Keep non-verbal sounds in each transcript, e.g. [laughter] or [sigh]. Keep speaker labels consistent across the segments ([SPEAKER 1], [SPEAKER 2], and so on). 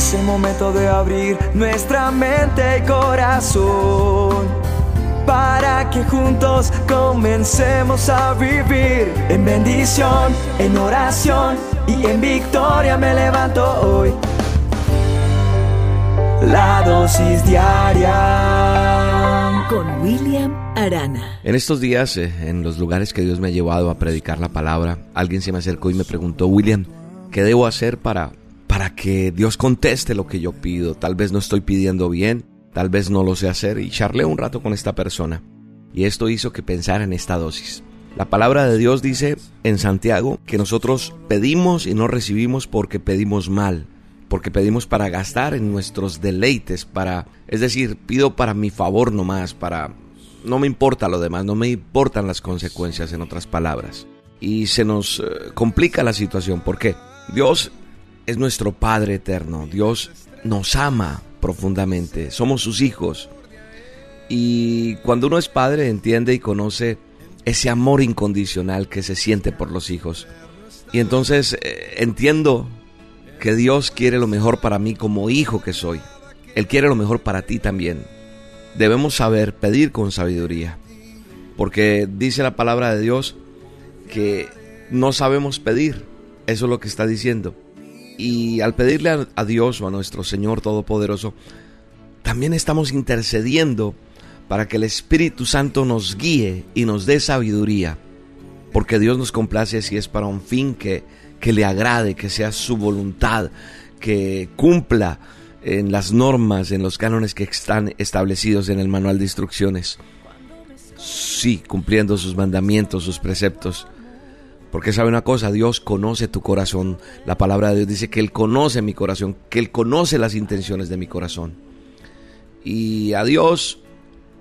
[SPEAKER 1] Es el momento de abrir nuestra mente y corazón para que juntos comencemos a vivir en bendición, en oración y en victoria me levanto hoy. La dosis diaria
[SPEAKER 2] con William Arana.
[SPEAKER 3] En estos días, eh, en los lugares que Dios me ha llevado a predicar la palabra, alguien se me acercó y me preguntó, William, ¿qué debo hacer para para que Dios conteste lo que yo pido. Tal vez no estoy pidiendo bien, tal vez no lo sé hacer y charlé un rato con esta persona. Y esto hizo que pensara en esta dosis. La palabra de Dios dice en Santiago que nosotros pedimos y no recibimos porque pedimos mal, porque pedimos para gastar en nuestros deleites, para, es decir, pido para mi favor nomás, para no me importa lo demás, no me importan las consecuencias en otras palabras. Y se nos eh, complica la situación, porque Dios es nuestro Padre eterno. Dios nos ama profundamente. Somos sus hijos. Y cuando uno es padre entiende y conoce ese amor incondicional que se siente por los hijos. Y entonces eh, entiendo que Dios quiere lo mejor para mí como hijo que soy. Él quiere lo mejor para ti también. Debemos saber pedir con sabiduría. Porque dice la palabra de Dios que no sabemos pedir. Eso es lo que está diciendo. Y al pedirle a, Dios o a nuestro Señor Todopoderoso, también estamos intercediendo para que el Espíritu Santo nos guíe y nos dé sabiduría, porque Dios nos complace si es para un fin que, que le agrade, que sea su voluntad, que cumpla en las normas, en los cánones que están establecidos en el manual de instrucciones. Sí, cumpliendo sus mandamientos, sus preceptos. Porque sabe una cosa, Dios conoce tu corazón. La palabra de Dios dice que Él conoce mi corazón, que Él conoce las intenciones de mi corazón. Y a Dios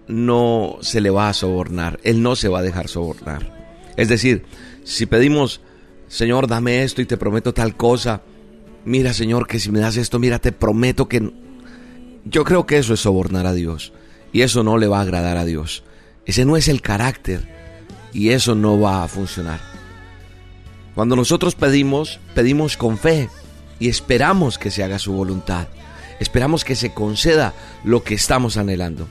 [SPEAKER 3] no se le va a sobornar, Él no se va a dejar sobornar. Es decir, si pedimos, Señor, dame esto y te prometo tal cosa, mira Señor, que si me das esto, mira, te prometo que... Yo creo que eso es sobornar a Dios y eso no le va a agradar a Dios. Ese no es el carácter y eso no va a funcionar. Cuando nosotros pedimos, pedimos con fe y esperamos que se haga su voluntad. Esperamos que se conceda lo que estamos anhelando.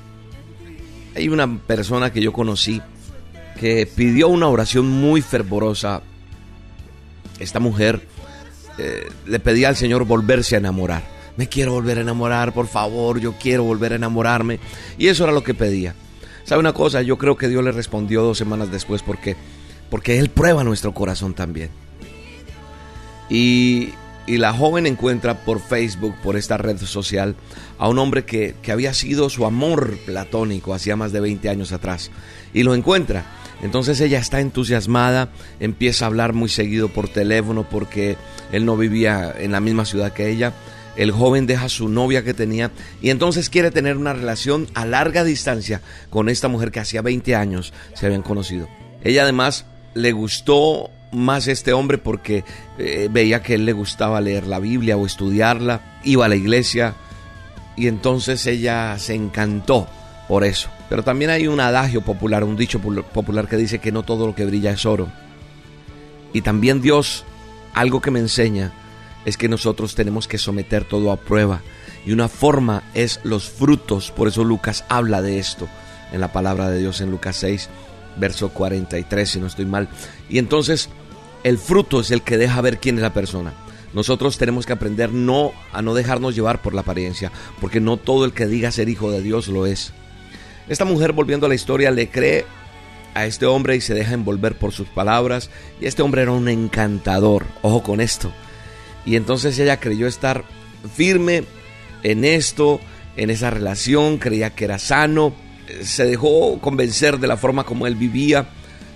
[SPEAKER 3] Hay una persona que yo conocí que pidió una oración muy fervorosa. Esta mujer eh, le pedía al Señor volverse a enamorar. Me quiero volver a enamorar, por favor, yo quiero volver a enamorarme. Y eso era lo que pedía. ¿Sabe una cosa? Yo creo que Dios le respondió dos semanas después porque porque Él prueba nuestro corazón también. Y, la joven encuentra por Facebook, por esta red social, a un hombre que, que había sido su amor platónico hacía más de 20 años atrás. Y lo encuentra. Entonces ella está entusiasmada, empieza a hablar muy seguido por teléfono porque él no vivía en la misma ciudad que ella. El joven deja a su novia que tenía y entonces quiere tener una relación a larga distancia con esta mujer que hacía 20 años se habían conocido. Ella además le gustó más este hombre porque eh, veía que él le gustaba leer la Biblia o estudiarla, iba a la iglesia y entonces ella se encantó por eso. Pero también hay un adagio popular, un dicho popular que dice que no todo lo que brilla es oro. Y también Dios, algo que me enseña, es que nosotros tenemos que someter todo a prueba. Y una forma es los frutos, por eso Lucas habla de esto en la palabra de Dios en Lucas 6 verso 43, si no estoy mal. Y entonces el fruto es el que deja ver quién es la persona. Nosotros tenemos que aprender no a no dejarnos llevar por la apariencia, porque no todo el que diga ser hijo de Dios lo es. Esta mujer, volviendo a la historia, le cree a este hombre y se deja envolver por sus palabras. Y este hombre era un encantador, ojo con esto. Y entonces ella creyó estar firme en esto, en esa relación, creía que era sano se dejó convencer de la forma como él vivía.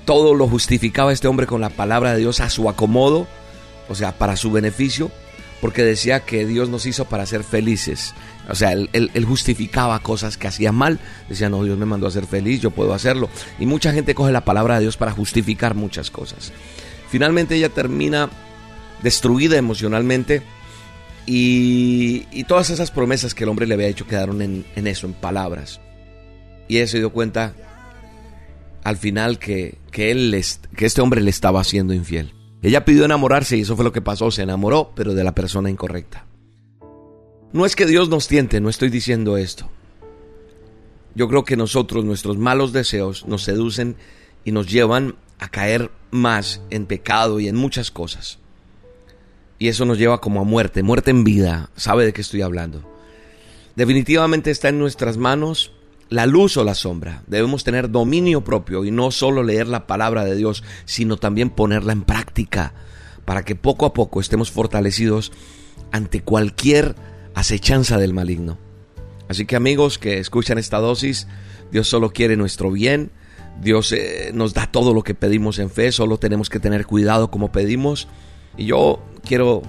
[SPEAKER 3] Todo lo justificaba este hombre con la palabra de Dios a su acomodo, o sea, para su beneficio, porque decía que Dios nos hizo para ser felices. O sea, él, justificaba cosas que hacía mal. Decía, no, Dios me mandó a ser feliz, yo puedo hacerlo. Y mucha gente coge la palabra de Dios para justificar muchas cosas. Finalmente ella termina destruida emocionalmente y, todas esas promesas que el hombre le había hecho quedaron en, en eso, en palabras. Y ella se dio cuenta al final que, que, él, que este hombre le estaba haciendo infiel. Ella pidió enamorarse y eso fue lo que pasó, se enamoró, pero de la persona incorrecta. No es que Dios nos tiente, no estoy diciendo esto. Yo creo que nosotros, nuestros malos deseos, nos seducen y nos llevan a caer más en pecado y en muchas cosas. Y eso nos lleva como a muerte, muerte en vida. ¿Sabe de qué estoy hablando? Definitivamente está en nuestras manos la luz o la sombra. Debemos tener dominio propio y no solo leer la palabra de Dios, sino también ponerla en práctica para que poco a poco estemos fortalecidos ante cualquier acechanza del maligno. Así que amigos que escuchan esta dosis, Dios solo quiere nuestro bien, Dios eh, nos da todo lo que pedimos en fe, solo tenemos que tener cuidado como pedimos. Y yo quiero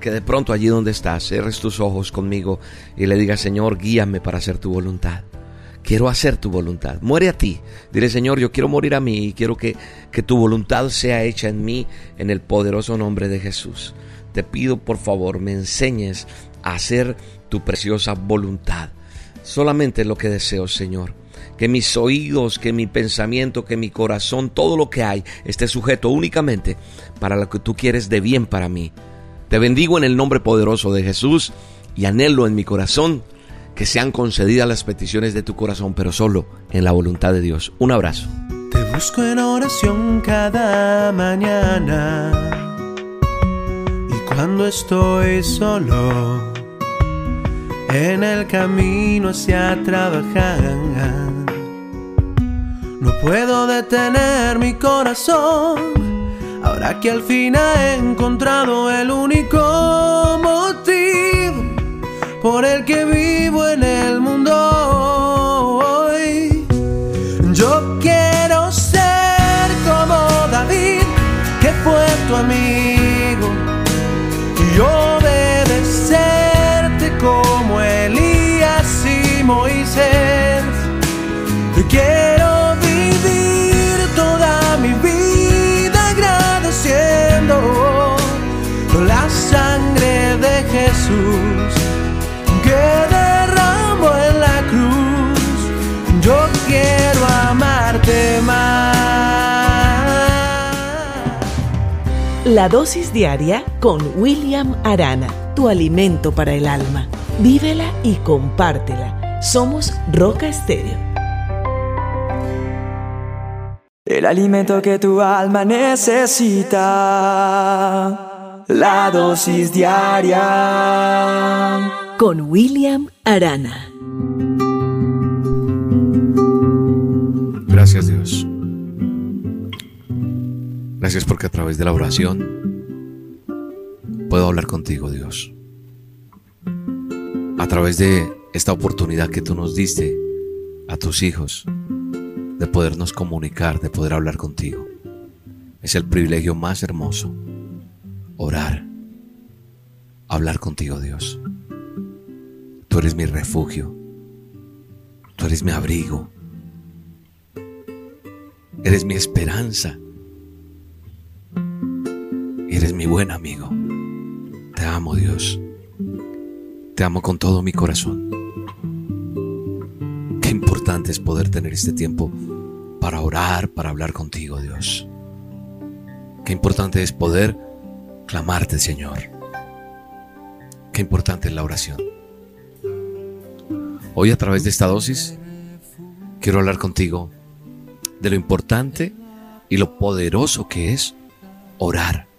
[SPEAKER 3] que de pronto allí donde estás, cierres tus ojos conmigo y le digas, Señor, guíame para hacer tu voluntad. Quiero hacer tu voluntad. Muere a ti. Dile, Señor, yo quiero morir a mí y quiero que, que tu voluntad sea hecha en mí en el poderoso nombre de Jesús. Te pido, por favor, me enseñes a hacer tu preciosa voluntad. Solamente lo que deseo, Señor. Que mis oídos, que mi pensamiento, que mi corazón, todo lo que hay esté sujeto únicamente para lo que tú quieres de bien para mí. Te bendigo en el nombre poderoso de Jesús y anhelo en mi corazón que sean concedidas las peticiones de tu corazón, pero solo en la voluntad de Dios. Un abrazo.
[SPEAKER 1] Te busco en oración cada mañana y cuando estoy solo en el camino hacia trabajar. No puedo detener mi corazón ahora que al fin he encontrado el único motivo por el que vivo en el mundo hoy. Yo quiero ser como David, que fue tu amigo, y obedecerte La
[SPEAKER 2] dosis diaria con William Arana, tu alimento para el alma. Vívela y compártela. Somos Roca Estéreo.
[SPEAKER 1] El alimento que tu alma necesita. La dosis diaria
[SPEAKER 2] con William Arana.
[SPEAKER 3] Gracias Dios. Gracias porque a través de la oración puedo hablar contigo Dios. A través de esta oportunidad que tú nos diste a tus hijos de podernos comunicar, de poder hablar contigo. Es el privilegio más hermoso. Orar. Hablar contigo Dios. Tú eres mi refugio. Tú eres mi abrigo. Eres mi esperanza. Eres mi buen amigo. Te amo Dios. Te amo con todo mi corazón. Qué importante es poder tener este tiempo para orar, para hablar contigo Dios. Qué importante es poder clamarte Señor. Qué importante es la oración. Hoy a través de esta dosis quiero hablar contigo de lo importante y lo poderoso que es orar,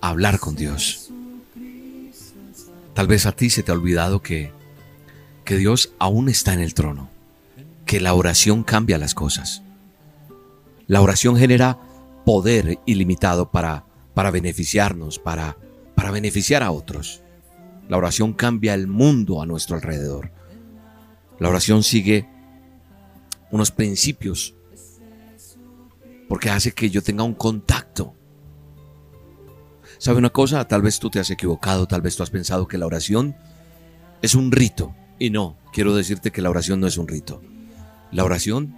[SPEAKER 3] hablar con Dios. Tal vez a ti se te ha olvidado que, que Dios aún está en el trono, que la oración cambia las cosas. La oración genera poder ilimitado para, para beneficiarnos, para, para beneficiar a otros. La oración cambia el mundo a nuestro alrededor. La oración sigue unos principios porque hace que yo tenga un contacto. ¿Sabe una cosa? Tal vez tú te has equivocado, tal vez tú has pensado que la oración es un rito. Y no, quiero decirte que la oración no es un rito. La oración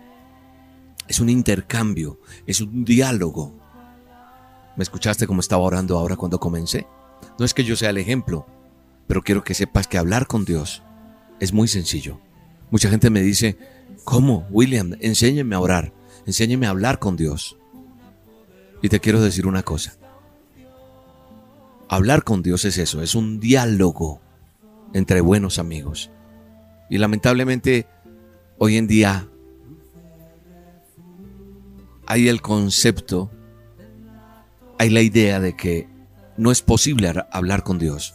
[SPEAKER 3] es un intercambio, es un diálogo. ¿Me escuchaste cómo estaba orando ahora cuando comencé? No es que yo sea el ejemplo, pero quiero que sepas que hablar con Dios es muy sencillo. Mucha gente me dice, ¿cómo, William? Enséñeme a orar, enséñeme a hablar con Dios. Y te quiero decir una cosa. Hablar con Dios es eso, es un diálogo. entre buenos amigos. Y lamentablemente hoy en día hay el concepto, hay la idea de que no es posible hablar con Dios.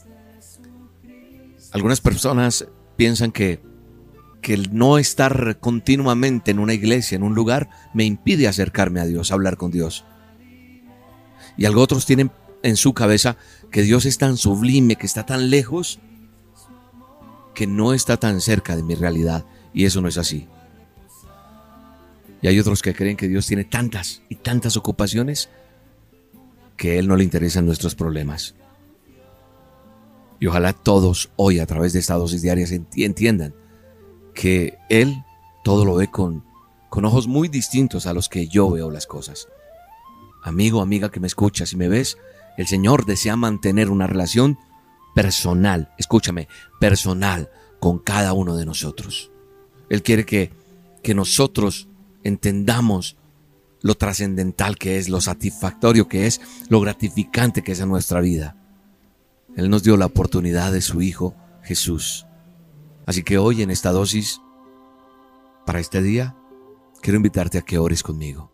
[SPEAKER 3] Algunas personas piensan que, que no estar continuamente en una iglesia, en un lugar, me impide acercarme a Dios, hablar con Dios. Y algo otros tienen en su cabeza que Dios es tan sublime, que está tan lejos, que no está tan cerca de mi realidad. Y eso no es así. Y hay otros que creen que Dios tiene tantas y tantas ocupaciones que a Él no le interesan nuestros problemas. Y ojalá todos hoy a través de estas dosis diarias entiendan que Él todo lo ve con, con ojos muy distintos a los que yo veo las cosas. Amigo, amiga que me escuchas y me ves, el Señor desea mantener una relación personal, escúchame, personal con cada uno de nosotros. Él quiere que, que nosotros entendamos lo trascendental que es, lo satisfactorio que es, lo gratificante que es en nuestra vida. Él nos dio la oportunidad de su Hijo Jesús. Así que hoy en esta dosis, para este día, quiero invitarte a que ores conmigo.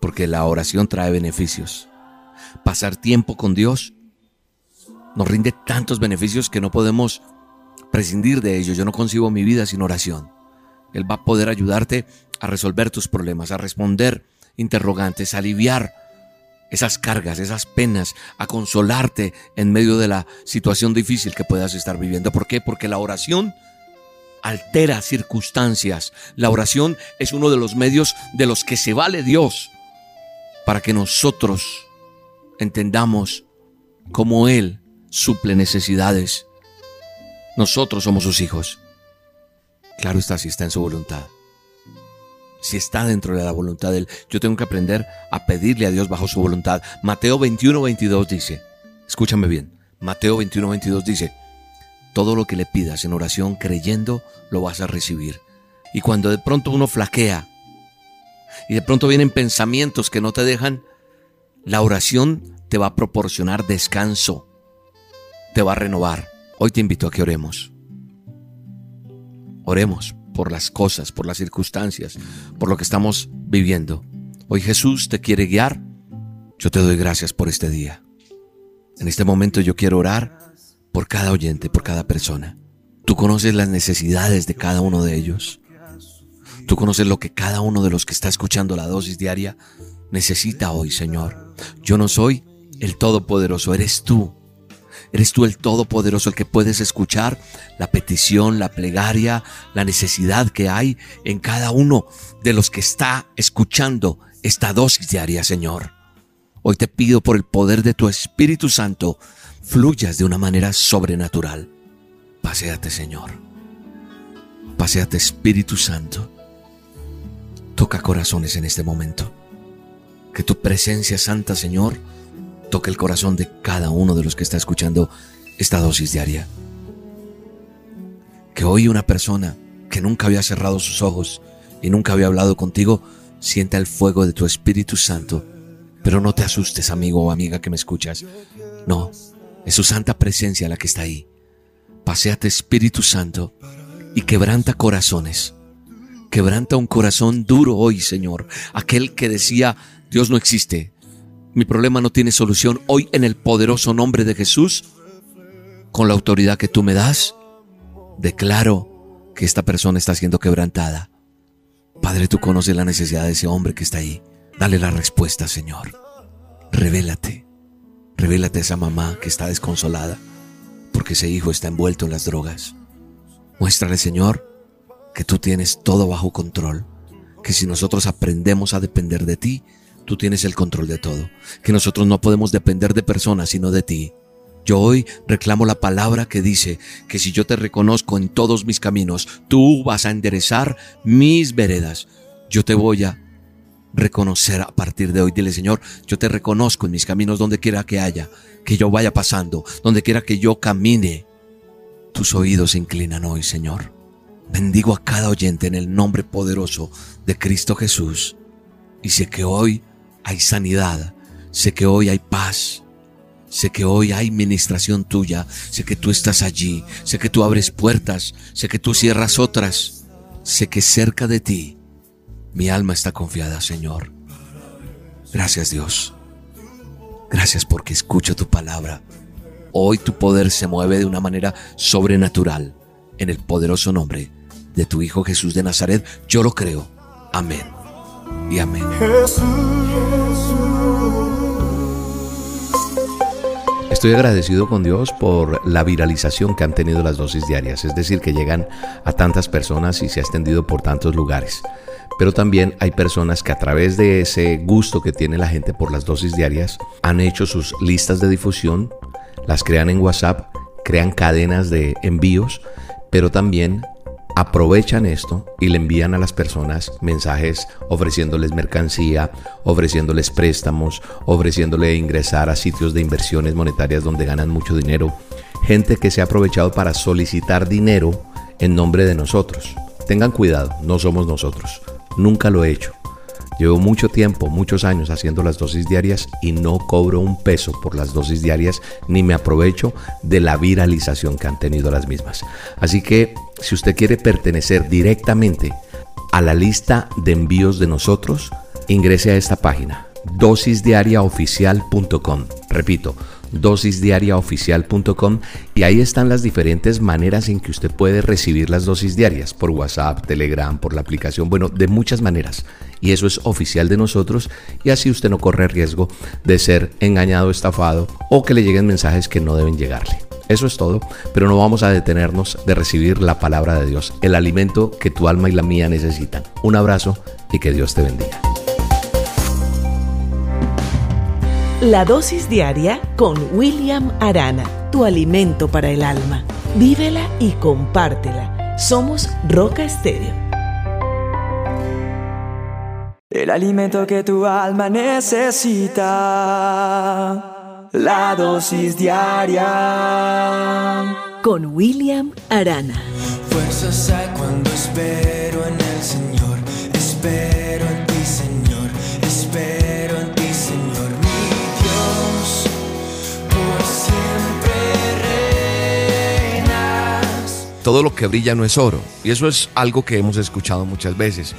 [SPEAKER 3] Porque la oración trae beneficios. Pasar tiempo con Dios nos rinde tantos beneficios que no podemos prescindir de ellos. Yo no concibo mi vida sin oración. Él va a poder ayudarte a resolver tus problemas, a responder interrogantes, a aliviar esas cargas, esas penas, a consolarte en medio de la situación difícil que puedas estar viviendo. ¿Por qué? Porque la oración altera circunstancias. La oración es uno de los medios de los que se vale Dios para que nosotros entendamos cómo Él suple necesidades. Nosotros somos sus hijos. Claro está si está en su voluntad si está dentro de la voluntad de Él. Yo tengo que aprender a pedirle a Dios bajo su voluntad. Mateo 21, 22 dice, escúchame bien, Mateo 21, 22 dice, todo lo que le pidas en oración creyendo lo vas a recibir. Y cuando de pronto uno flaquea y de pronto vienen pensamientos que no te dejan, la oración te va a proporcionar descanso, te va a renovar. Hoy te invito a que oremos. Oremos por las cosas, por las circunstancias, por lo que estamos viviendo. Hoy Jesús te quiere guiar. Yo te doy gracias por este día. En este momento yo quiero orar por cada oyente, por cada persona. Tú conoces las necesidades de cada uno de ellos. Tú conoces lo que cada uno de los que está escuchando la dosis diaria necesita hoy, Señor. Yo no soy el Todopoderoso, eres tú Eres tú el Todopoderoso, el que puedes escuchar la petición, la plegaria, la necesidad que hay en cada uno de los que está escuchando esta dosis diaria, Señor. Hoy te pido por el poder de tu Espíritu Santo, fluyas de una manera sobrenatural. Paseate, Señor. Paseate, Espíritu Santo. Toca corazones en este momento. Que tu presencia santa, Señor, toque el corazón de cada uno de los que está escuchando esta dosis diaria. Que hoy una persona que nunca había cerrado sus ojos y nunca había hablado contigo, sienta el fuego de tu Espíritu Santo. Pero no te asustes, amigo o amiga que me escuchas. No, es su santa presencia la que está ahí. Paseate Espíritu Santo y quebranta corazones. Quebranta un corazón duro hoy, Señor. Aquel que decía, Dios no existe, mi problema no tiene solución. Hoy en el poderoso nombre de Jesús, con la autoridad que tú me das, declaro que esta persona está siendo quebrantada. Padre, tú conoces la necesidad de ese hombre que está ahí. Dale la respuesta, Señor. Revélate. Revélate a esa mamá que está desconsolada porque ese hijo está envuelto en las drogas. Muéstrale, Señor, que tú tienes todo bajo control, que si nosotros aprendemos a depender de ti, tú tienes el control de todo, que nosotros no podemos depender de personas sino de ti. Yo hoy reclamo la palabra que dice que si yo te reconozco en todos mis caminos, tú vas a enderezar mis veredas. Yo te voy a reconocer a partir de hoy. Dile, Señor, yo te reconozco en mis caminos donde quiera que haya, que yo vaya pasando, donde quiera que yo camine. Tus oídos se inclinan hoy, Señor. Bendigo a cada oyente en el nombre poderoso de Cristo Jesús. Y sé que hoy hay sanidad, sé que hoy hay paz, Sé que hoy hay ministración tuya, sé que tú estás allí, sé que tú abres puertas, sé que tú cierras otras, sé que cerca de ti mi alma está confiada, Señor. Gracias Dios. Gracias porque escucho tu palabra. Hoy tu poder se mueve de una manera sobrenatural en el poderoso nombre de tu Hijo Jesús de Nazaret. Yo lo creo. Amén. Y amén. Estoy agradecido con Dios por la viralización que han tenido las dosis diarias, es decir, que llegan a tantas personas y se ha extendido por tantos lugares. Pero también hay personas que a través de ese gusto que tiene la gente por las dosis diarias han hecho sus listas de difusión, las crean en WhatsApp, crean cadenas de envíos, pero también aprovechan esto y le envían a las personas mensajes ofreciéndoles mercancía, ofreciéndoles préstamos, ofreciéndole ingresar a sitios de inversiones monetarias donde ganan mucho dinero. Gente que se ha aprovechado para solicitar dinero en nombre de nosotros. Tengan cuidado, no somos nosotros. Nunca lo he hecho. Llevo mucho tiempo, muchos años haciendo las dosis diarias y no cobro un peso por las dosis diarias ni me aprovecho de la viralización que han tenido las mismas. Así que si usted quiere pertenecer directamente a la lista de envíos de nosotros, ingrese a esta página dosisdiariaoficial.com. Repito, dosisdiariaoficial.com y ahí están las diferentes maneras en que usted puede recibir las dosis diarias, por WhatsApp, Telegram, por la aplicación, bueno, de muchas maneras. Y eso es oficial de nosotros y así usted no corre riesgo de ser engañado, estafado o que le lleguen mensajes que no deben llegarle. Eso es todo, pero no vamos a detenernos de recibir la palabra de Dios, el alimento que tu alma y la mía necesitan. Un abrazo y que Dios te bendiga.
[SPEAKER 2] La dosis diaria con William Arana, tu alimento para el alma. Vívela y compártela. Somos Roca Estéreo.
[SPEAKER 1] El alimento que tu alma necesita. La dosis diaria.
[SPEAKER 2] Con William Arana.
[SPEAKER 1] Fuerzas hay cuando espero en el Señor. Espero en ti, Señor. Espero en ti.
[SPEAKER 3] todo lo que brilla no es oro. Y eso es algo que hemos escuchado muchas veces.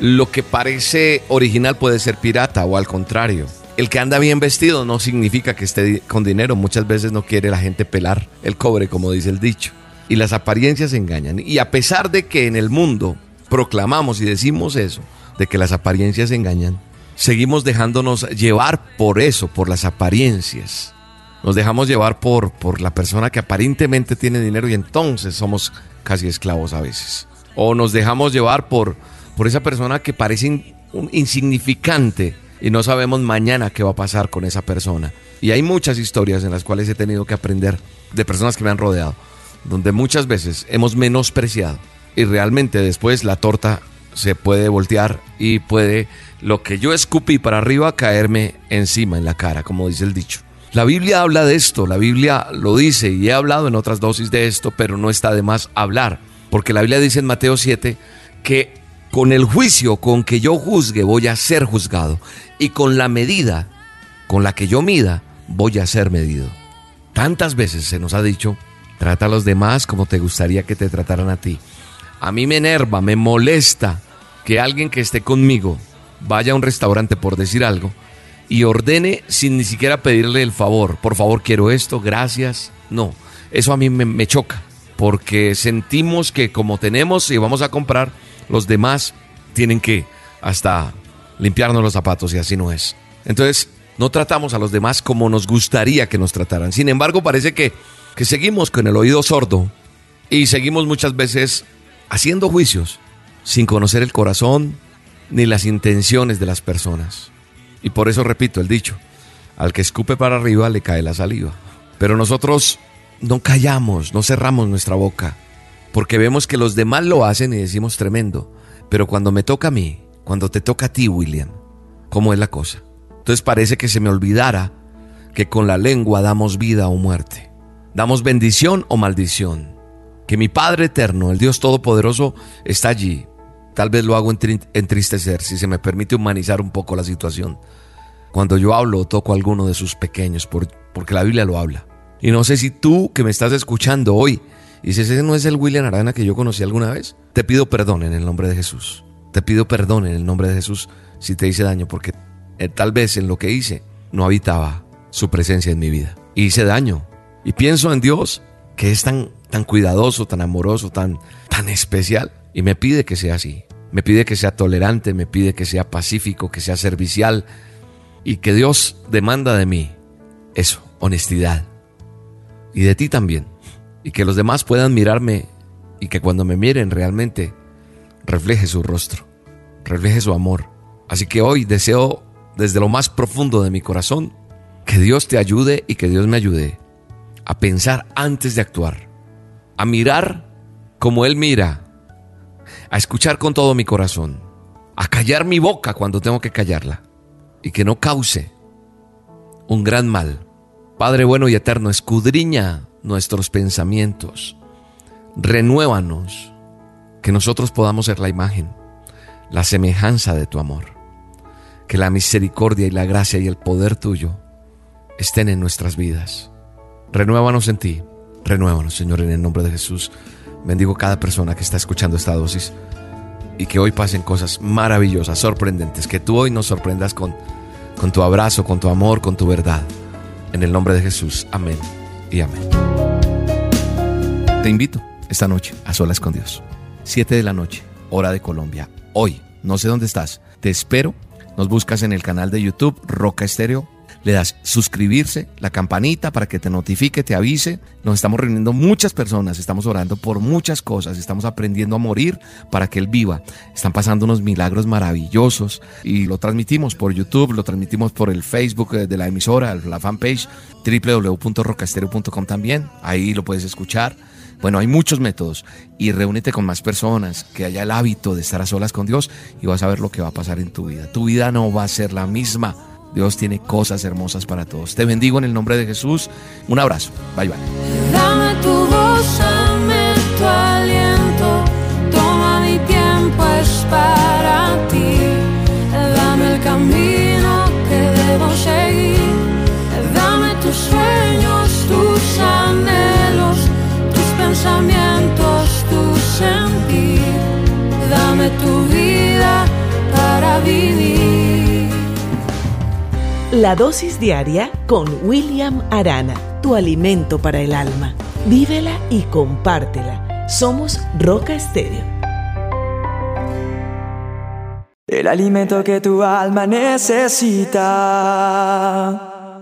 [SPEAKER 3] Lo que parece original puede ser pirata o al contrario. El que anda bien vestido no significa que esté con dinero. Muchas veces no quiere la gente pelar el cobre, como dice el dicho. Y las apariencias engañan. Y a pesar de que en el mundo proclamamos y decimos eso, de que las apariencias engañan, seguimos dejándonos llevar por eso, por las apariencias. Nos dejamos llevar por, por la persona que aparentemente tiene dinero y entonces somos casi esclavos a veces. O nos dejamos llevar por, por esa persona que parece insignificante y no sabemos mañana qué va a pasar con esa persona. Y hay muchas historias en las cuales he tenido que aprender de personas que me han rodeado, donde muchas veces hemos menospreciado y realmente después la torta se puede voltear y puede lo que yo escupí para arriba caerme encima en la cara, como dice el dicho. La Biblia habla de esto, la Biblia lo dice y he hablado en otras dosis de esto, pero no está de más hablar, porque la Biblia dice en Mateo 7 que con el juicio con que yo juzgue voy a ser juzgado y con la medida con la que yo mida voy a ser medido. Tantas veces se nos ha dicho, trata a los demás como te gustaría que te trataran a ti. A mí me enerva, me molesta que alguien que esté conmigo vaya a un restaurante por decir algo y ordene sin ni siquiera pedirle el favor. Por favor, quiero esto, gracias. No, eso a mí me, choca, porque sentimos que como tenemos y vamos a comprar, los demás tienen que hasta limpiarnos los zapatos y así no es. Entonces, no tratamos a los demás como nos gustaría que nos trataran. Sin embargo, parece que, que seguimos con el oído sordo y seguimos muchas veces haciendo juicios sin conocer el corazón ni las intenciones de las personas. Y por eso repito el dicho, al que escupe para arriba le cae la saliva. Pero nosotros no callamos, no cerramos nuestra boca, porque vemos que los demás lo hacen y decimos tremendo. Pero cuando me toca a mí, cuando te toca a ti, William, ¿cómo es la cosa? Entonces parece que se me olvidara que con la lengua damos vida o muerte, damos bendición o maldición, que mi Padre eterno, el Dios Todopoderoso, está allí Tal vez lo hago entristecer, si se me permite humanizar un poco la situación. Cuando yo hablo o toco a alguno de sus pequeños, por, porque la Biblia lo habla. Y no sé si tú que me estás escuchando hoy dices, ese no es el William Arana que yo conocí alguna vez. Te pido perdón en el nombre de Jesús. Te pido perdón en el nombre de Jesús si te hice daño, porque eh, tal vez en lo que hice no habitaba su presencia en mi vida. Y hice daño. Y pienso en Dios, que es tan, tan cuidadoso, tan amoroso, tan, tan especial, y me pide que sea así. Me pide que sea tolerante, me pide que sea pacífico, que sea servicial, y que Dios demanda de mí eso, honestidad. Y de ti también. Y que los demás puedan mirarme y que cuando me miren realmente refleje su rostro, refleje su amor. Así que hoy deseo desde lo más profundo de mi corazón que Dios te ayude y que Dios me ayude a pensar antes de actuar, a mirar como Él mira, a escuchar con todo mi corazón, a callar mi boca cuando tengo que callarla y que no cause un gran mal. Padre bueno y eterno, escudriña nuestros pensamientos, renuévanos, que nosotros podamos ser la imagen, la semejanza de tu amor, que la misericordia y la gracia y el poder tuyo estén en nuestras vidas. Renuévanos en ti, renuévanos Señor en el nombre de Jesús. Bendigo cada persona que está escuchando esta dosis y que hoy pasen cosas maravillosas, sorprendentes, que tú hoy nos sorprendas con, con tu abrazo, con tu amor, con tu verdad. En el nombre de Jesús, amén y amén. Te invito esta noche a solas con Dios. 7 de la noche, hora de Colombia. Hoy, no sé dónde estás, te espero. Nos buscas en el canal de YouTube Roca Estéreo le das suscribirse, la campanita para que te notifique, te avise. Nos estamos reuniendo muchas personas, estamos orando por muchas cosas, estamos aprendiendo a morir para que Él viva. Están pasando unos milagros maravillosos y lo transmitimos por YouTube, lo transmitimos por el Facebook de la emisora, la fanpage www.rocastereo.com también. Ahí lo puedes escuchar. Bueno, hay muchos métodos y reúnete con más personas, que haya el hábito de estar a solas con Dios y vas a ver lo que va a pasar en tu vida. Tu vida no va a ser la misma Dios tiene cosas hermosas para todos. Te bendigo en el nombre de Jesús. Un abrazo. Bye bye.
[SPEAKER 4] Dame tu voz, dame tu aliento. Toma mi tiempo, es para ti. Dame el camino que debo seguir. Dame tus sueños, tus anhelos, tus pensamientos,
[SPEAKER 2] La dosis diaria con William Arana, tu alimento para el alma. Vívela y compártela. Somos Roca Estéreo.
[SPEAKER 1] El alimento que tu alma necesita.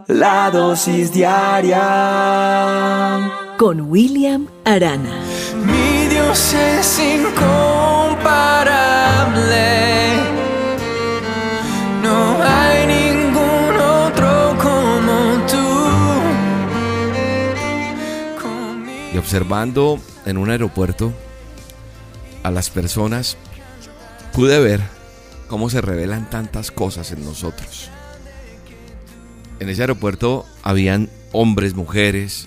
[SPEAKER 1] La dosis diaria.
[SPEAKER 2] Con William Arana.
[SPEAKER 1] Mi Dios es incomparable.
[SPEAKER 3] Observando en un aeropuerto a las personas, pude ver cómo se revelan tantas cosas en nosotros. En ese aeropuerto habían hombres, mujeres,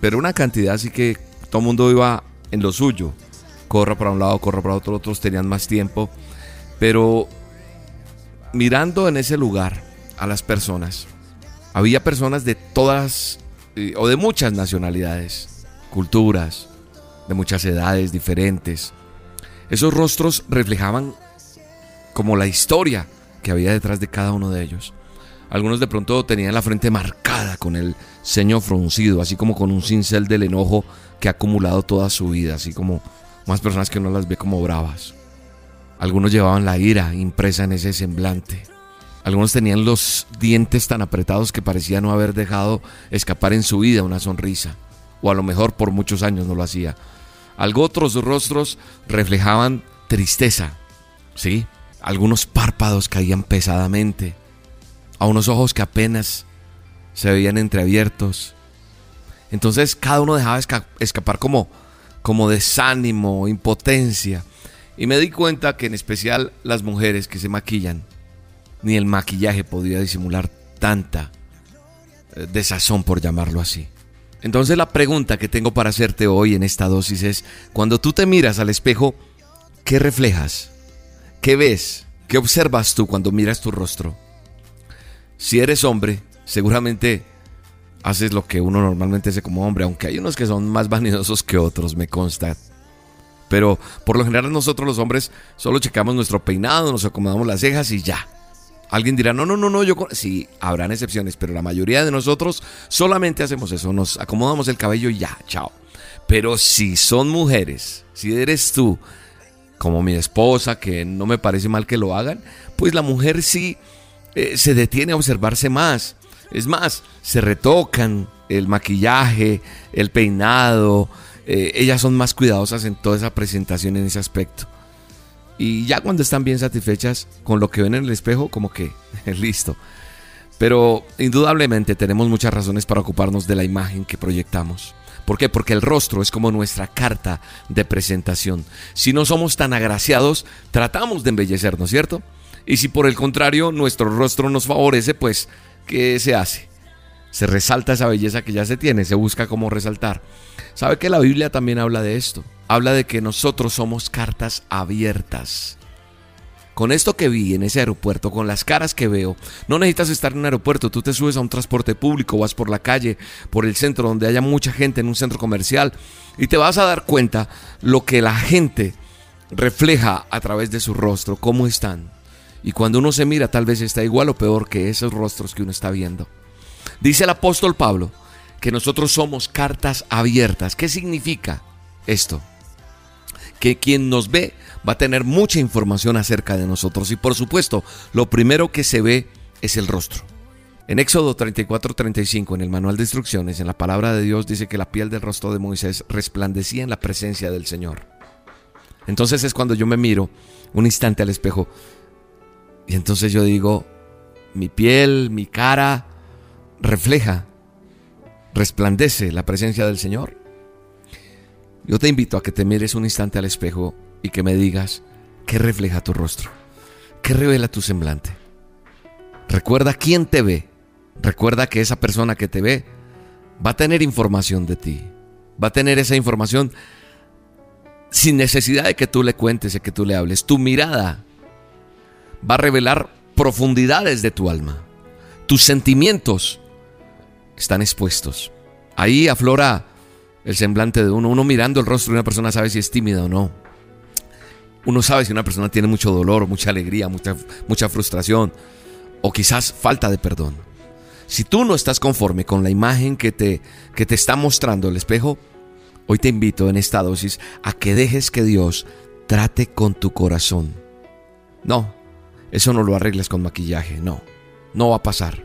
[SPEAKER 3] pero una cantidad así que todo el mundo iba en lo suyo. Corra para un lado, corra para otro, otros tenían más tiempo. Pero mirando en ese lugar a las personas, había personas de todas eh, o de muchas nacionalidades, culturas, de muchas edades diferentes. Esos rostros reflejaban como la historia que había detrás de cada uno de ellos. Algunos de pronto tenían la frente marcada con el ceño fruncido, así como con un cincel del enojo que ha acumulado toda su vida, así como más personas que uno las ve como bravas. Algunos llevaban la ira impresa en ese semblante. Algunos tenían los dientes tan apretados que parecía no haber dejado escapar en su vida una sonrisa, o a lo mejor por muchos años no lo hacía. Algo otros rostros reflejaban tristeza, ¿sí? Algunos párpados caían pesadamente, a unos ojos que apenas se veían entreabiertos. Entonces cada uno dejaba esca- escapar como, como desánimo, impotencia. Y me di cuenta que en especial las mujeres que se maquillan, ni el maquillaje podía disimular tanta eh, desazón, por llamarlo así. Entonces la pregunta que tengo para hacerte hoy en esta dosis es, cuando tú te miras al espejo, ¿qué reflejas? ¿Qué ves? ¿Qué observas tú cuando miras tu rostro? Si eres hombre, seguramente haces lo que uno normalmente hace como hombre, aunque hay unos que son más [laughs] vanidosos que otros, me consta. Pero por lo general nosotros los hombres solo checamos nuestro peinado, nos acomodamos las cejas y ya. Alguien dirá, no, no, no, no, yo... Sí, habrán excepciones, pero la mayoría de nosotros solamente hacemos eso, nos acomodamos el cabello y ya, chao. Pero si son mujeres, si eres tú, como mi esposa, que no me parece mal que lo hagan, pues la mujer sí eh, se detiene a observarse más. Es más, se retocan el maquillaje, el peinado, eh, ellas son más cuidadosas en toda esa presentación en ese aspecto. Y ya cuando están bien satisfechas con lo que ven en el espejo, como que [laughs] listo. Pero indudablemente tenemos muchas razones para ocuparnos de la imagen que proyectamos. ¿Por qué? Porque el rostro es como nuestra carta de presentación. Si no somos tan agraciados, tratamos de embellecernos, ¿cierto? Y si por el contrario nuestro rostro nos favorece, pues, ¿qué se hace? Se resalta esa belleza que ya se tiene, se busca cómo resaltar. ¿Sabe que la Biblia también habla de esto? Habla de que nosotros somos cartas abiertas. Con esto que vi en ese aeropuerto, con las caras que veo, no necesitas estar en un aeropuerto, tú te subes a un transporte público, vas por la calle, por el centro donde haya mucha gente, en un centro comercial, y te vas a dar cuenta lo que la gente refleja a través de su rostro, cómo están. Y cuando uno se mira, tal vez está igual o peor que esos rostros que uno está viendo. Dice el apóstol Pablo que nosotros somos cartas abiertas. ¿Qué significa esto? Que quien nos ve va a tener mucha información acerca de nosotros. Y por supuesto, lo primero que se ve es el rostro. En Éxodo 34-35, en el manual de instrucciones, en la palabra de Dios dice que la piel del rostro de Moisés resplandecía en la presencia del Señor. Entonces es cuando yo me miro un instante al espejo y entonces yo digo, mi piel, mi cara refleja, resplandece la presencia del Señor. Yo te invito a que te mires un instante al espejo y que me digas qué refleja tu rostro, qué revela tu semblante. Recuerda quién te ve. Recuerda que esa persona que te ve va a tener información de ti. Va a tener esa información sin necesidad de que tú le cuentes, de que tú le hables. Tu mirada va a revelar profundidades de tu alma. Tus sentimientos están expuestos. Ahí aflora el semblante de uno. Uno mirando el rostro de una persona sabe si es tímida o no. Uno sabe si una persona tiene mucho dolor, mucha alegría, mucha, mucha frustración o quizás falta de perdón. Si tú no estás conforme con la imagen que te, que te está mostrando el espejo, hoy te invito en esta dosis a que dejes que Dios trate con tu corazón. No, eso no lo arreglas con maquillaje, no, no va a pasar.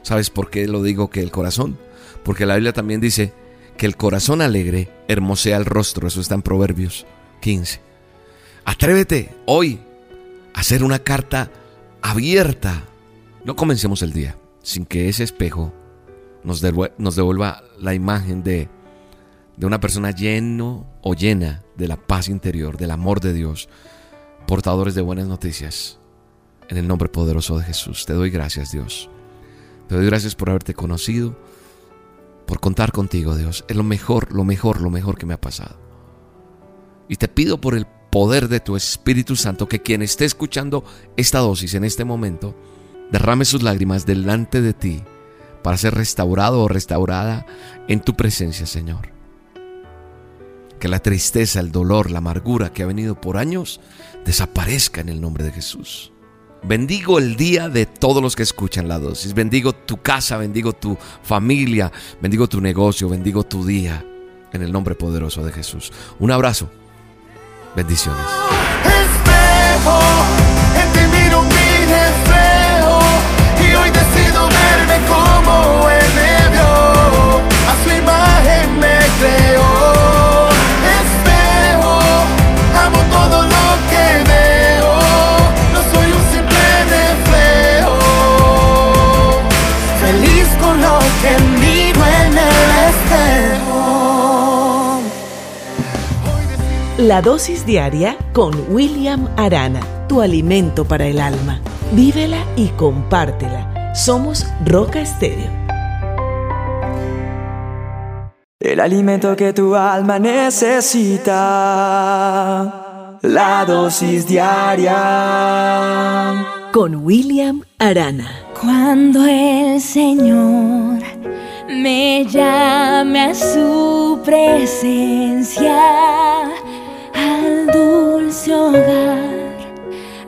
[SPEAKER 3] ¿Sabes por qué lo digo que el corazón? Porque la Biblia también dice que el corazón alegre hermosea el rostro, eso está en Proverbios 15. Atrévete hoy a hacer una carta abierta. No comencemos el día sin que ese espejo nos, devuelva la imagen de, de una persona lleno o llena de la paz interior, del amor de Dios, portadores de buenas noticias. En el nombre poderoso de Jesús, te doy gracias Dios. Te doy gracias por haberte conocido, por contar contigo Dios. Es lo mejor, lo mejor, lo mejor que me ha pasado. Y te pido por el poder de tu Espíritu Santo que quien esté escuchando esta dosis en este momento, derrame sus lágrimas delante de ti para ser restaurado o restaurada en tu presencia, Señor. Que la tristeza, el dolor, la amargura que ha venido por años desaparezca en el nombre de Jesús. Bendigo el día de todos los que escuchan la dosis. Bendigo tu casa, bendigo tu familia, bendigo tu negocio, bendigo tu día. En el nombre poderoso de Jesús. Un abrazo Bendiciones.
[SPEAKER 2] La dosis diaria con William Arana, tu alimento para el alma. Vívela y compártela. Somos Roca Estéreo.
[SPEAKER 1] El alimento que tu alma necesita. La dosis diaria.
[SPEAKER 2] Con William Arana.
[SPEAKER 4] Cuando el Señor me llame a su presencia, al dulce hogar,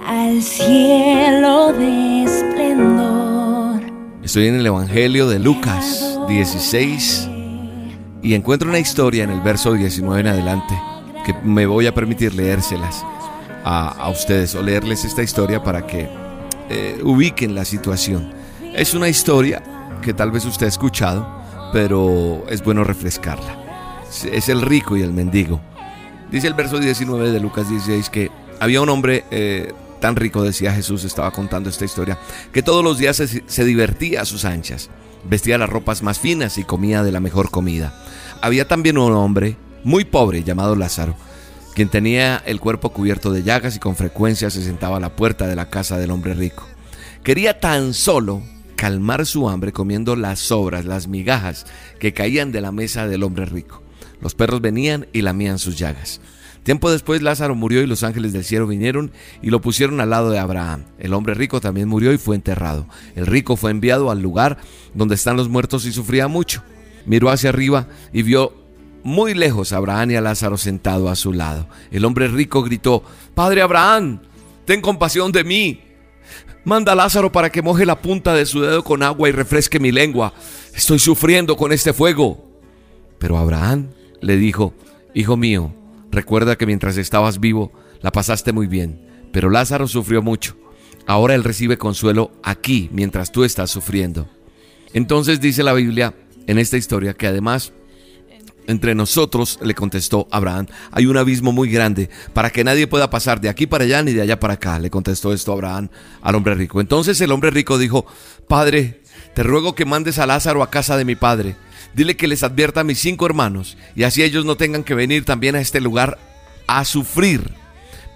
[SPEAKER 4] al cielo de esplendor.
[SPEAKER 3] Estoy en el Evangelio de Lucas 16 y encuentro una historia en el verso 19 en adelante que me voy a permitir leérselas a, ustedes o leerles esta historia para que eh, ubiquen la situación. Es una historia que tal vez usted ha escuchado, pero es bueno refrescarla. Es el rico y el mendigo. Dice el verso 19 de Lucas 16 que había un hombre eh, tan rico, decía Jesús, estaba contando esta historia, que todos los días se, se divertía a sus anchas, vestía las ropas más finas y comía de la mejor comida. Había también un hombre muy pobre llamado Lázaro, quien tenía el cuerpo cubierto de llagas y con frecuencia se sentaba a la puerta de la casa del hombre rico. Quería tan solo calmar su hambre comiendo las sobras, las migajas que caían de la mesa del hombre rico. Los perros venían y lamían sus llagas. Tiempo después Lázaro murió y los ángeles del cielo vinieron y lo pusieron al lado de Abraham. El hombre rico también murió y fue enterrado. El rico fue enviado al lugar donde están los muertos y sufría mucho. Miró hacia arriba y vio muy lejos Abraham y a Lázaro sentado a su lado. El hombre rico gritó, Padre Abraham, ten compasión de mí. Manda a Lázaro para que moje la punta de su dedo con agua y refresque mi lengua. Estoy sufriendo con este fuego. Pero Abraham le dijo, Hijo mío, recuerda que mientras estabas vivo la pasaste muy bien, pero Lázaro sufrió mucho. Ahora él recibe consuelo aquí mientras tú estás sufriendo. Entonces dice la Biblia en esta historia que además entre nosotros, le contestó Abraham, hay un abismo muy grande para que nadie pueda pasar de aquí para allá ni de allá para acá, le contestó esto Abraham al hombre rico. Entonces el hombre rico dijo, Padre, te ruego que mandes a Lázaro a casa de mi padre. Dile que les advierta a mis cinco hermanos y así ellos no tengan que venir también a este lugar a sufrir.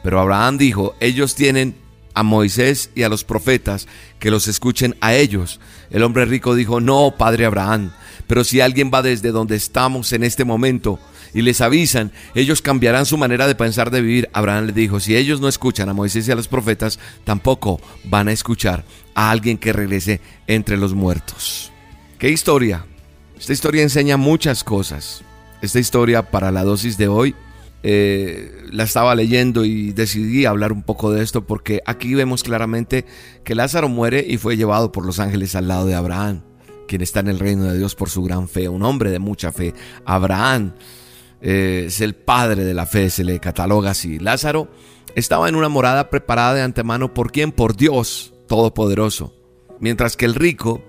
[SPEAKER 3] Pero Abraham dijo, ellos tienen a Moisés y a los profetas, que los escuchen a ellos. El hombre rico dijo, no, padre Abraham, pero si alguien va desde donde estamos en este momento y les avisan, ellos cambiarán su manera de pensar de vivir. Abraham le dijo, si ellos no escuchan a Moisés y a los profetas, tampoco van a escuchar a alguien que regrese entre los muertos. ¿Qué historia? Esta historia enseña muchas cosas. Esta historia para la dosis de hoy eh, la estaba leyendo y decidí hablar un poco de esto porque aquí vemos claramente que Lázaro muere y fue llevado por los ángeles al lado de Abraham, quien está en el reino de Dios por su gran fe, un hombre de mucha fe. Abraham eh, es el padre de la fe, se le cataloga así. Lázaro estaba en una morada preparada de antemano por quién? Por Dios Todopoderoso. Mientras que el rico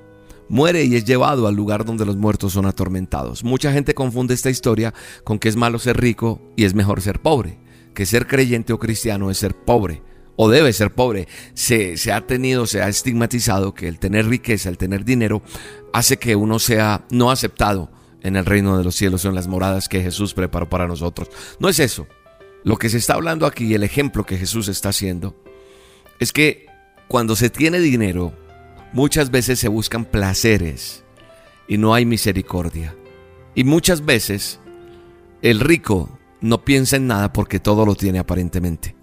[SPEAKER 3] muere y es llevado al lugar donde los muertos son atormentados. Mucha gente confunde esta historia con que es malo ser rico y es mejor ser pobre, que ser creyente o cristiano es ser pobre o debe ser pobre. Se, ha tenido, se ha estigmatizado que el tener riqueza, el tener dinero, hace que uno sea no aceptado en el reino de los cielos o en las moradas que Jesús preparó para nosotros. No es eso. Lo que se está hablando aquí, el ejemplo que Jesús está haciendo, es que cuando se tiene dinero, Muchas veces se buscan placeres y no hay misericordia. Y muchas veces el rico no piensa en nada porque todo lo tiene aparentemente.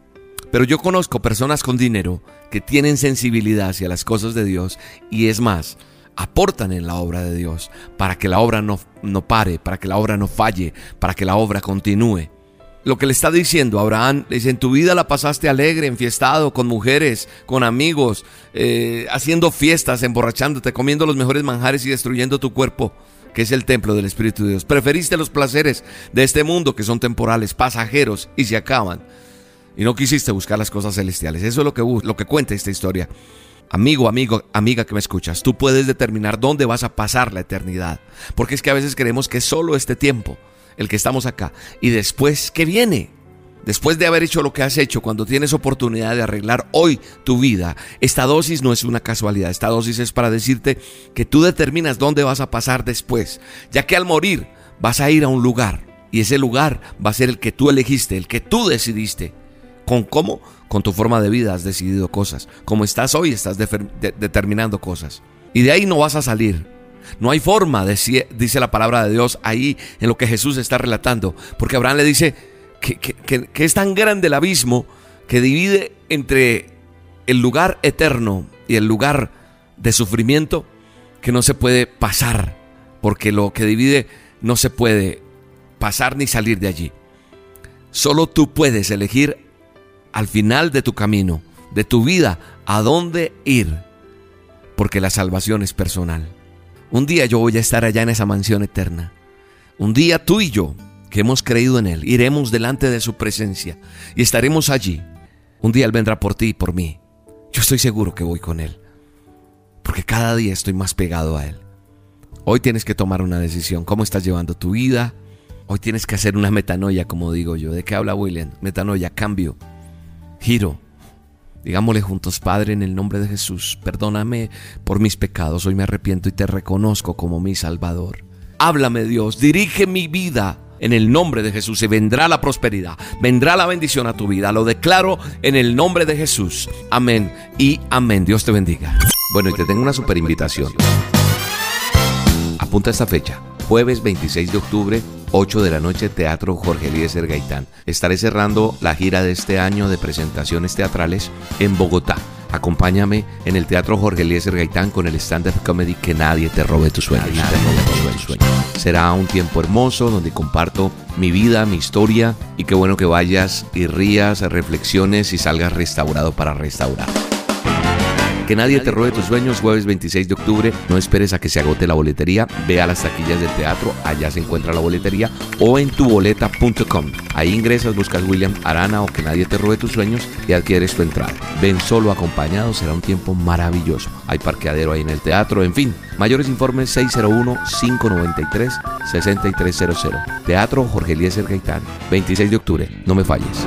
[SPEAKER 3] Pero yo conozco personas con dinero que tienen sensibilidad hacia las cosas de Dios y es más, aportan en la obra de Dios para que la obra no, no pare, para que la obra no falle, para que la obra continúe lo que le está diciendo Abraham, dice, en tu vida la pasaste alegre, enfiestado, con mujeres, con amigos, eh, haciendo fiestas, emborrachándote, comiendo los mejores manjares y destruyendo tu cuerpo, que es el templo del Espíritu de Dios. Preferiste los placeres de este mundo que son temporales, pasajeros y se acaban. Y no quisiste buscar las cosas celestiales. Eso es lo que, lo que cuenta esta historia. Amigo, amigo, amiga que me escuchas, tú puedes determinar dónde vas a pasar la eternidad. Porque es que a veces creemos que solo este tiempo el que estamos acá. Y después, ¿qué viene? Después de haber hecho lo que has hecho, cuando tienes oportunidad de arreglar hoy tu vida, esta dosis no es una casualidad, esta dosis es para decirte que tú determinas dónde vas a pasar después, ya que al morir vas a ir a un lugar y ese lugar va a ser el que tú elegiste, el que tú decidiste. ¿Con cómo? Con tu forma de vida has decidido cosas. Como estás hoy, estás determinando cosas. Y de ahí no vas a salir. No hay forma, dice, la palabra de Dios ahí en lo que Jesús está relatando. Porque Abraham le dice que, que es tan grande el abismo que divide entre el lugar eterno y el lugar de sufrimiento que no se puede pasar porque lo que divide no se puede pasar ni salir de allí. Solo tú puedes elegir al final de tu camino, de tu vida, a dónde ir, porque la salvación es personal. Un día yo voy a estar allá en esa mansión eterna. Un día tú y yo, que hemos creído en Él, iremos delante de su presencia y estaremos allí. Un día Él vendrá por ti y por mí. Yo estoy seguro que voy con Él, porque cada día estoy más pegado a Él. Hoy tienes que tomar una decisión. ¿Cómo estás llevando tu vida? Hoy tienes que hacer una metanoia, como digo yo. ¿De qué habla William? Metanoia, cambio, giro. Digámosle juntos, Padre, en el nombre de Jesús, perdóname por mis pecados. Hoy me arrepiento y te reconozco como mi Salvador. Háblame Dios, dirige mi vida en el nombre de Jesús y vendrá la prosperidad, vendrá la bendición a tu vida. Lo declaro en el nombre de Jesús. Amén y amén. Dios te bendiga. Bueno, y te tengo una super invitación. Apunta esta fecha, jueves 26 de octubre 8 de la noche, Teatro Jorge Eliezer Gaitán. Estaré cerrando la gira de este año de presentaciones teatrales en Bogotá. Acompáñame en el Teatro Jorge Eliezer Gaitán con el stand-up comedy Que nadie te robe tus sueños. Será un tiempo hermoso donde comparto mi vida, mi historia y qué bueno que vayas y rías, reflexiones y salgas restaurado para restaurar. Que nadie te robe tus sueños, jueves 26 de octubre. No esperes a que se agote la boletería. Ve a las taquillas del teatro, allá se encuentra la boletería o en tuboleta.com. Ahí ingresas, buscas William Arana o que nadie te robe tus sueños y adquieres tu entrada. Ven solo acompañado, será un tiempo maravilloso. Hay parqueadero ahí en el teatro, en fin. Mayores informes 601-593-6300. Teatro Jorge Eliezer Gaitán, 26 de octubre. No me falles.